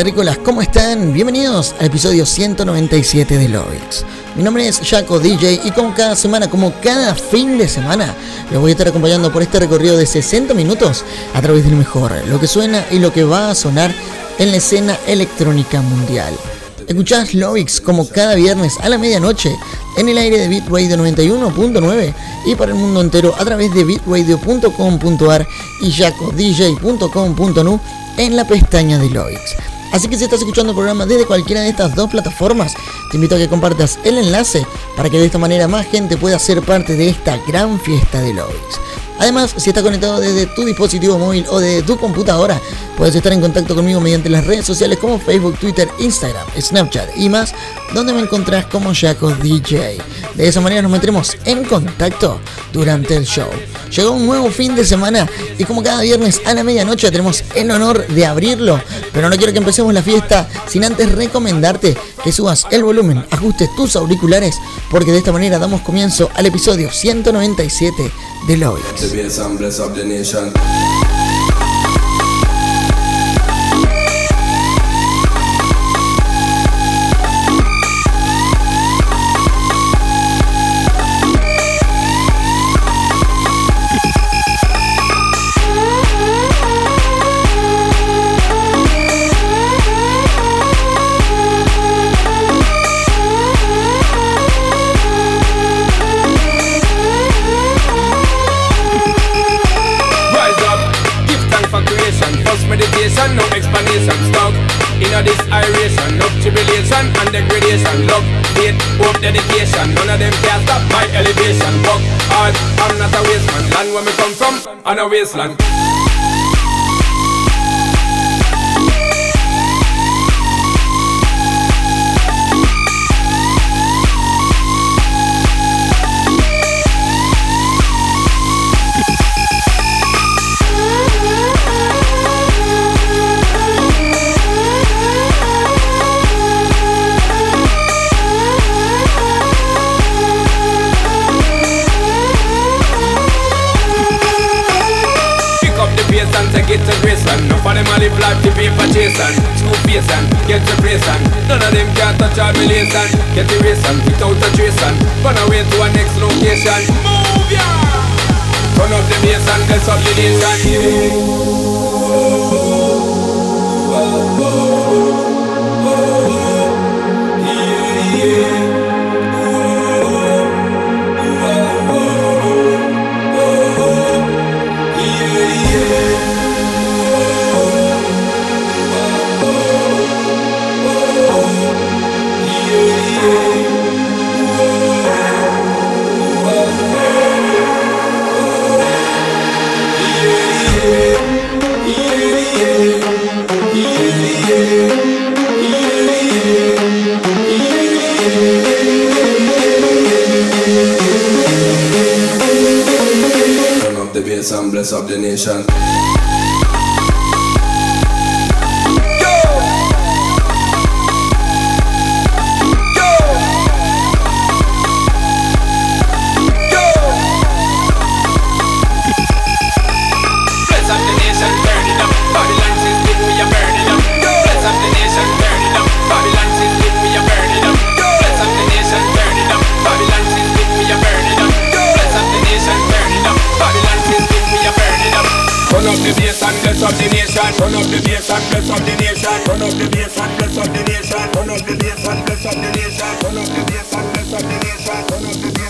Terrícolas, ¿cómo están? Bienvenidos al episodio 197 de Lovix. Mi nombre es Jaco DJ y como cada semana, como cada fin de semana, les voy a estar acompañando por este recorrido de 60 minutos a través del mejor, lo que suena y lo que va a sonar en la escena electrónica mundial. Escuchás Lovix como cada viernes a la medianoche en el aire de Bitradio 91.9 y para el mundo entero a través de bitradio.com.ar y jacodj.com.nu en la pestaña de Lovix. Así que si estás escuchando el programa desde cualquiera de estas dos plataformas, te invito a que compartas el enlace para que de esta manera más gente pueda ser parte de esta gran fiesta de Lovix. Además, si estás conectado desde tu dispositivo móvil o desde tu computadora, puedes estar en contacto conmigo mediante las redes sociales como Facebook, Twitter, Instagram, Snapchat y más, donde me encontrás como Jaco DJ. De esa manera nos meteremos en contacto durante el show. Llegó un nuevo fin de semana y como cada viernes a la medianoche tenemos el honor de abrirlo, pero no quiero que empecemos la fiesta sin antes recomendarte que subas el volumen, ajustes tus auriculares, porque de esta manera damos comienzo al episodio 197 de dedication. None of them can stop my elevation. Work hard, I'm not a waste. Land where me come from, on a wasteland. And to grace and Enough of them a live life to paper chasing Two face and get your place and None of them can touch our relation Get the race and fit out a trace and Run away to a next location. Move ya! Turn up the bass and bless up the nation States and bless up the nation. Turn up the bass and bless up the nation. Turn up the bass and bless up the nation. Turn up the bass and bless up the nation. Turn up the bass and bless up the nation. Turn up the bass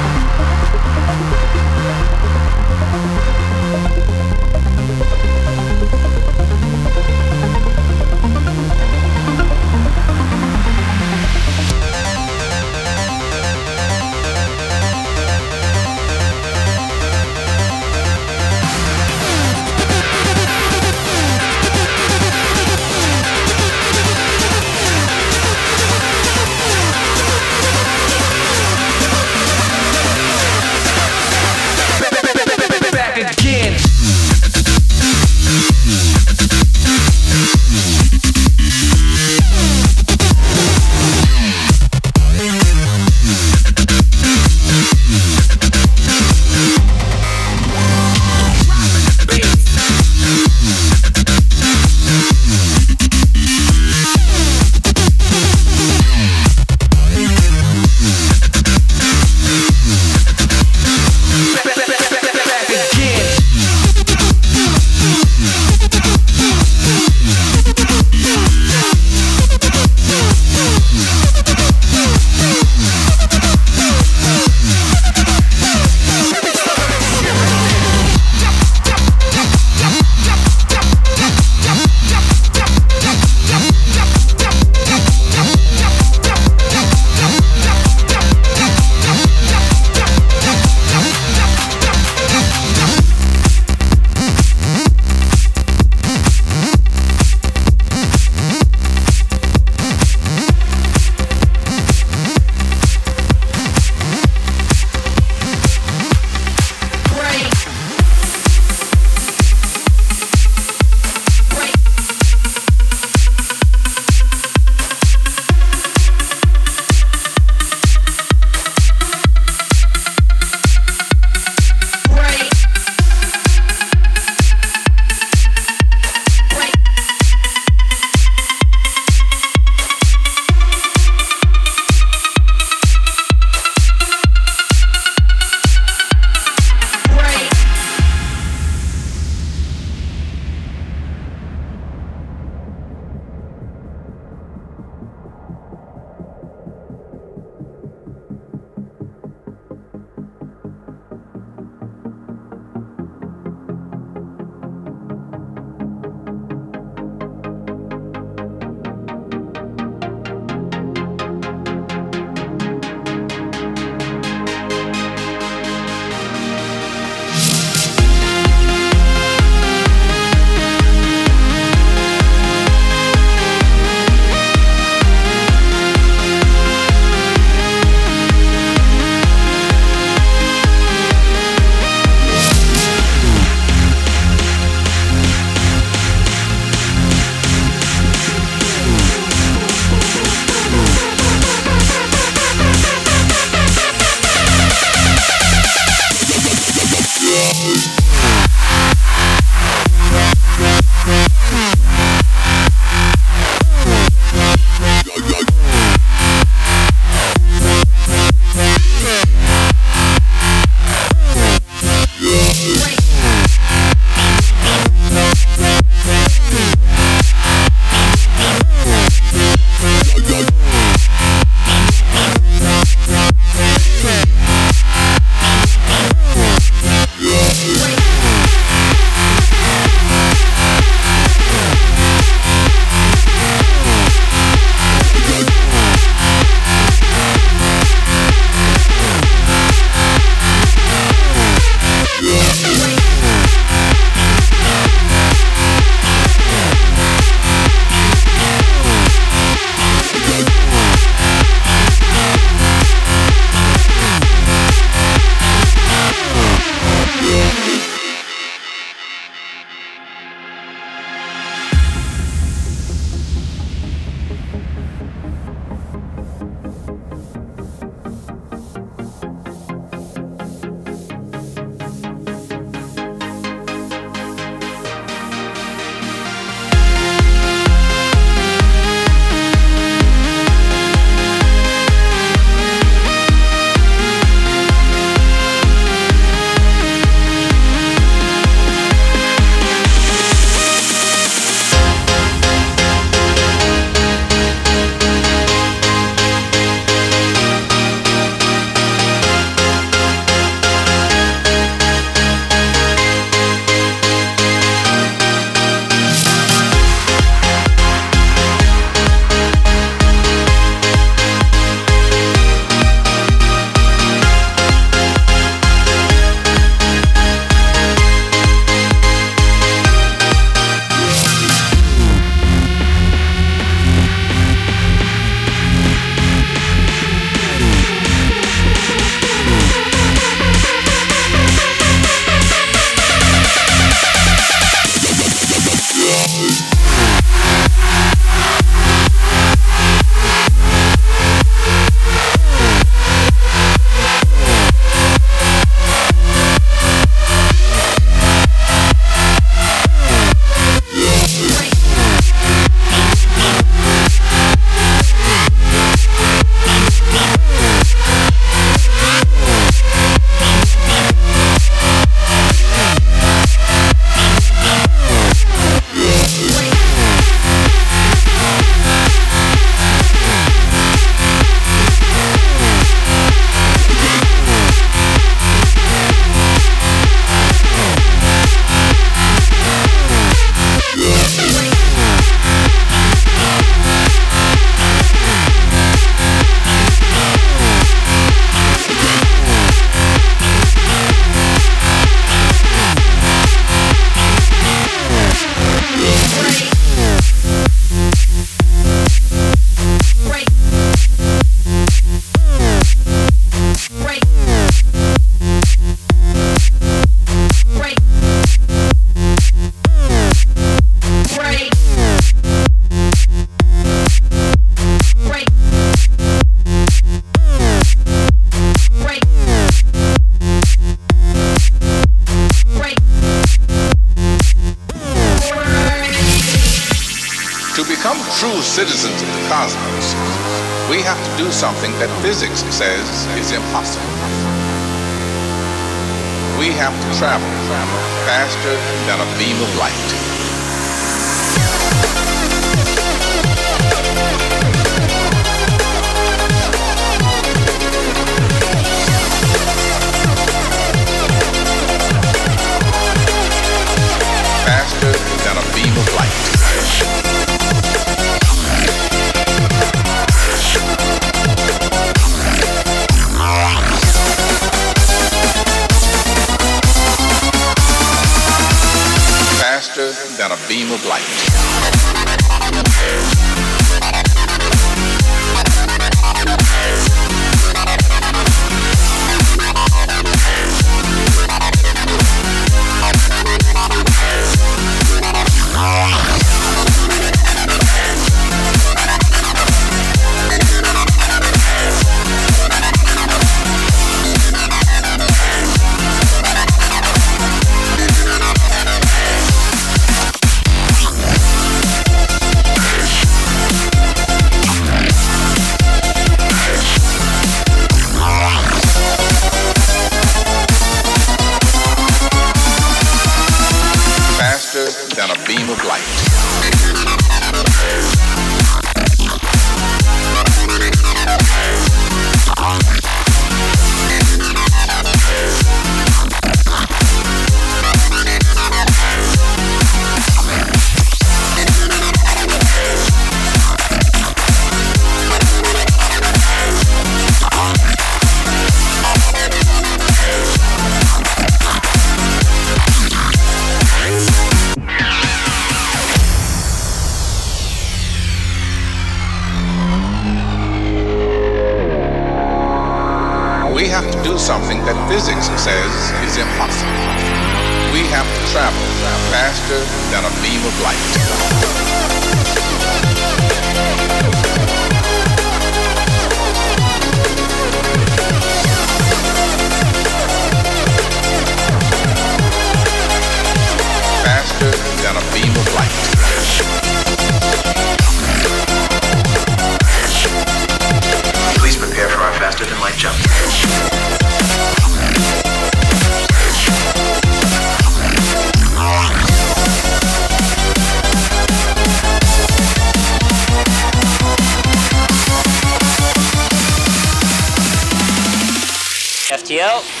Yep.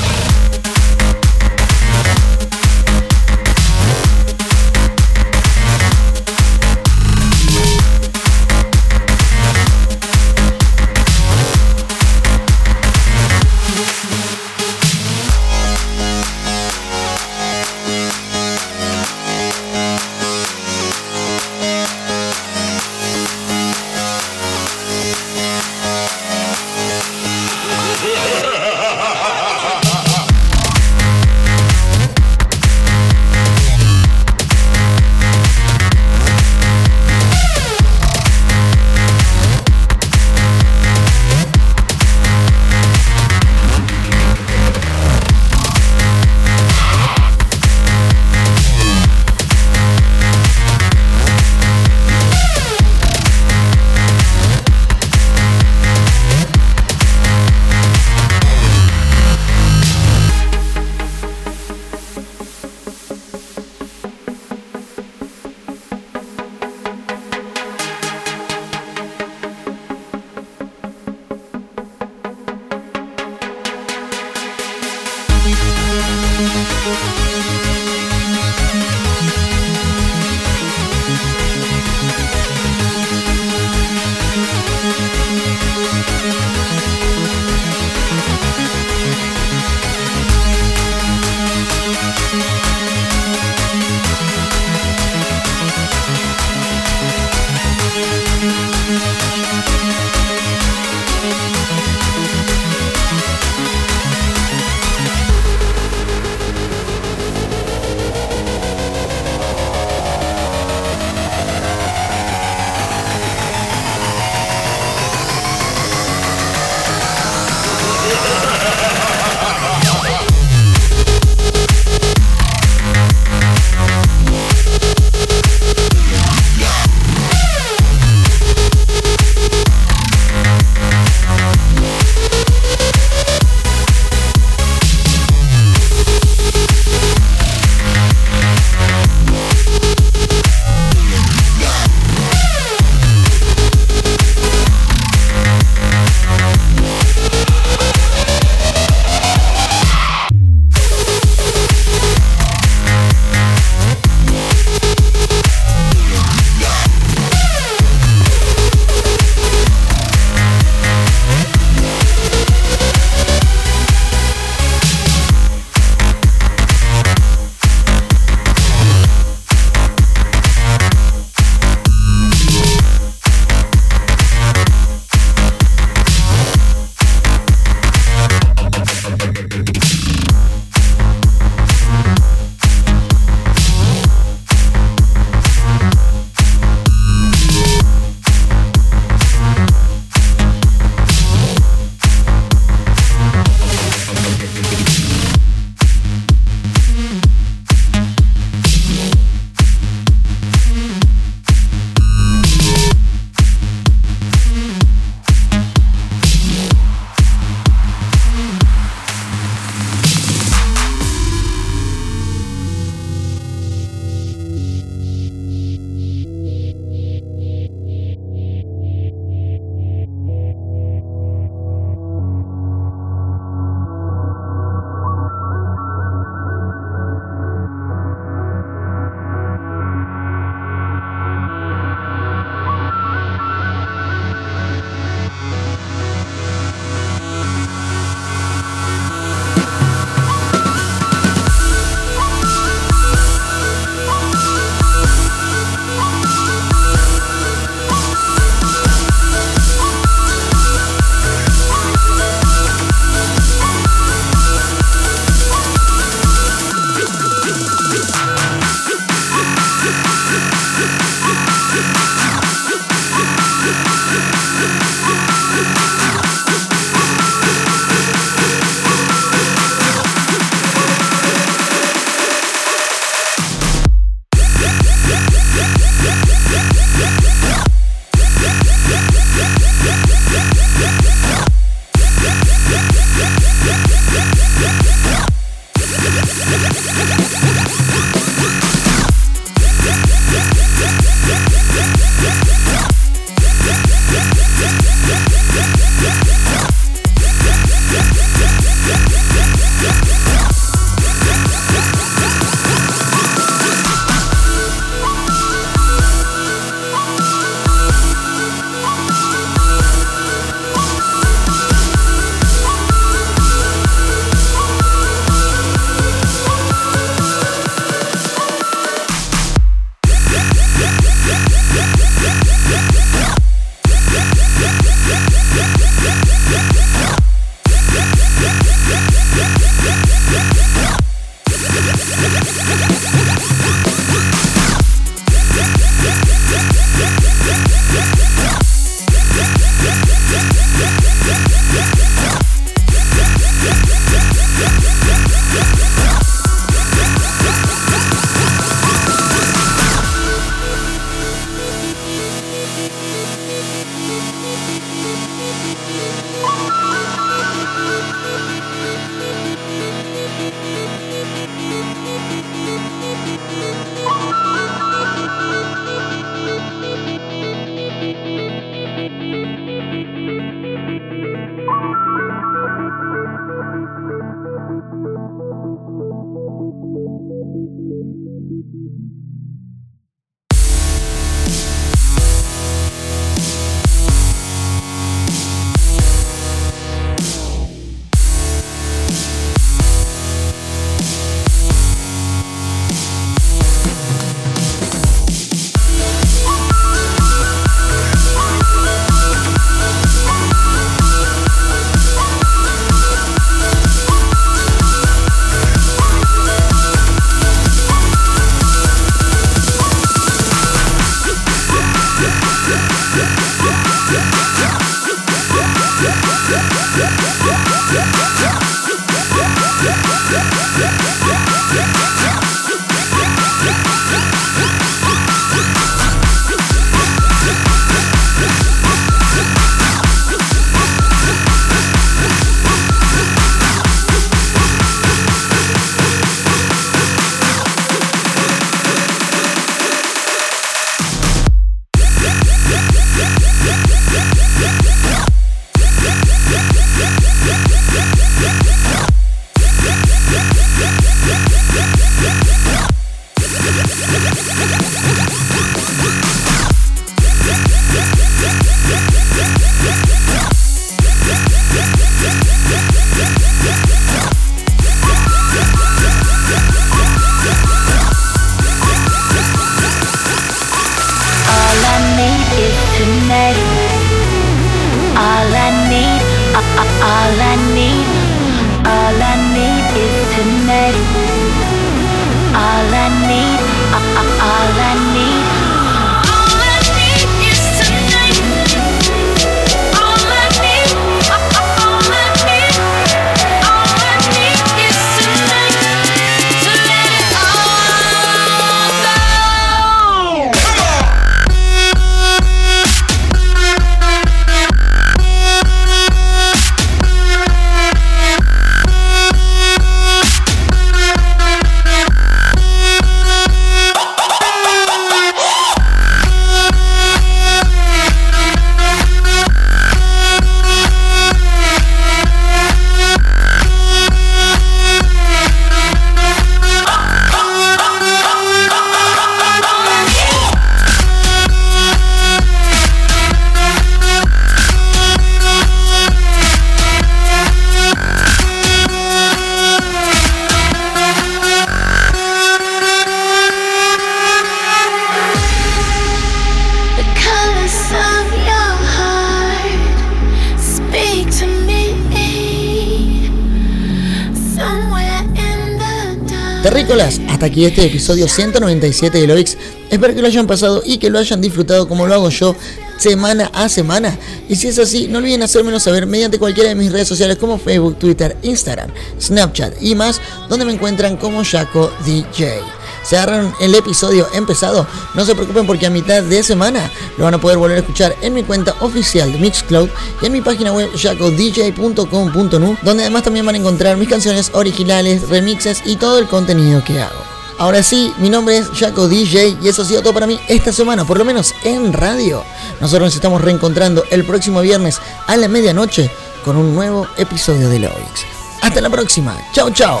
Aquí este episodio 197 de Loix. Espero que lo hayan pasado y que lo hayan disfrutado como lo hago yo semana a semana. Y si es así, no olviden hacérmelo saber mediante cualquiera de mis redes sociales como Facebook, Twitter, Instagram, Snapchat y más, donde me encuentran como Jaco DJ. Se agarraron el episodio empezado, no se preocupen porque a mitad de semana lo van a poder volver a escuchar en mi cuenta oficial de Mixcloud y en mi página web jacodj.com.nu, donde además también van a encontrar mis canciones originales, remixes y todo el contenido que hago. Ahora sí, mi nombre es Jaco DJ y eso ha sido todo para mí esta semana, por lo menos en radio. Nosotros nos estamos reencontrando el próximo viernes a la medianoche con un nuevo episodio de Loix. Hasta la próxima. Chao, chao.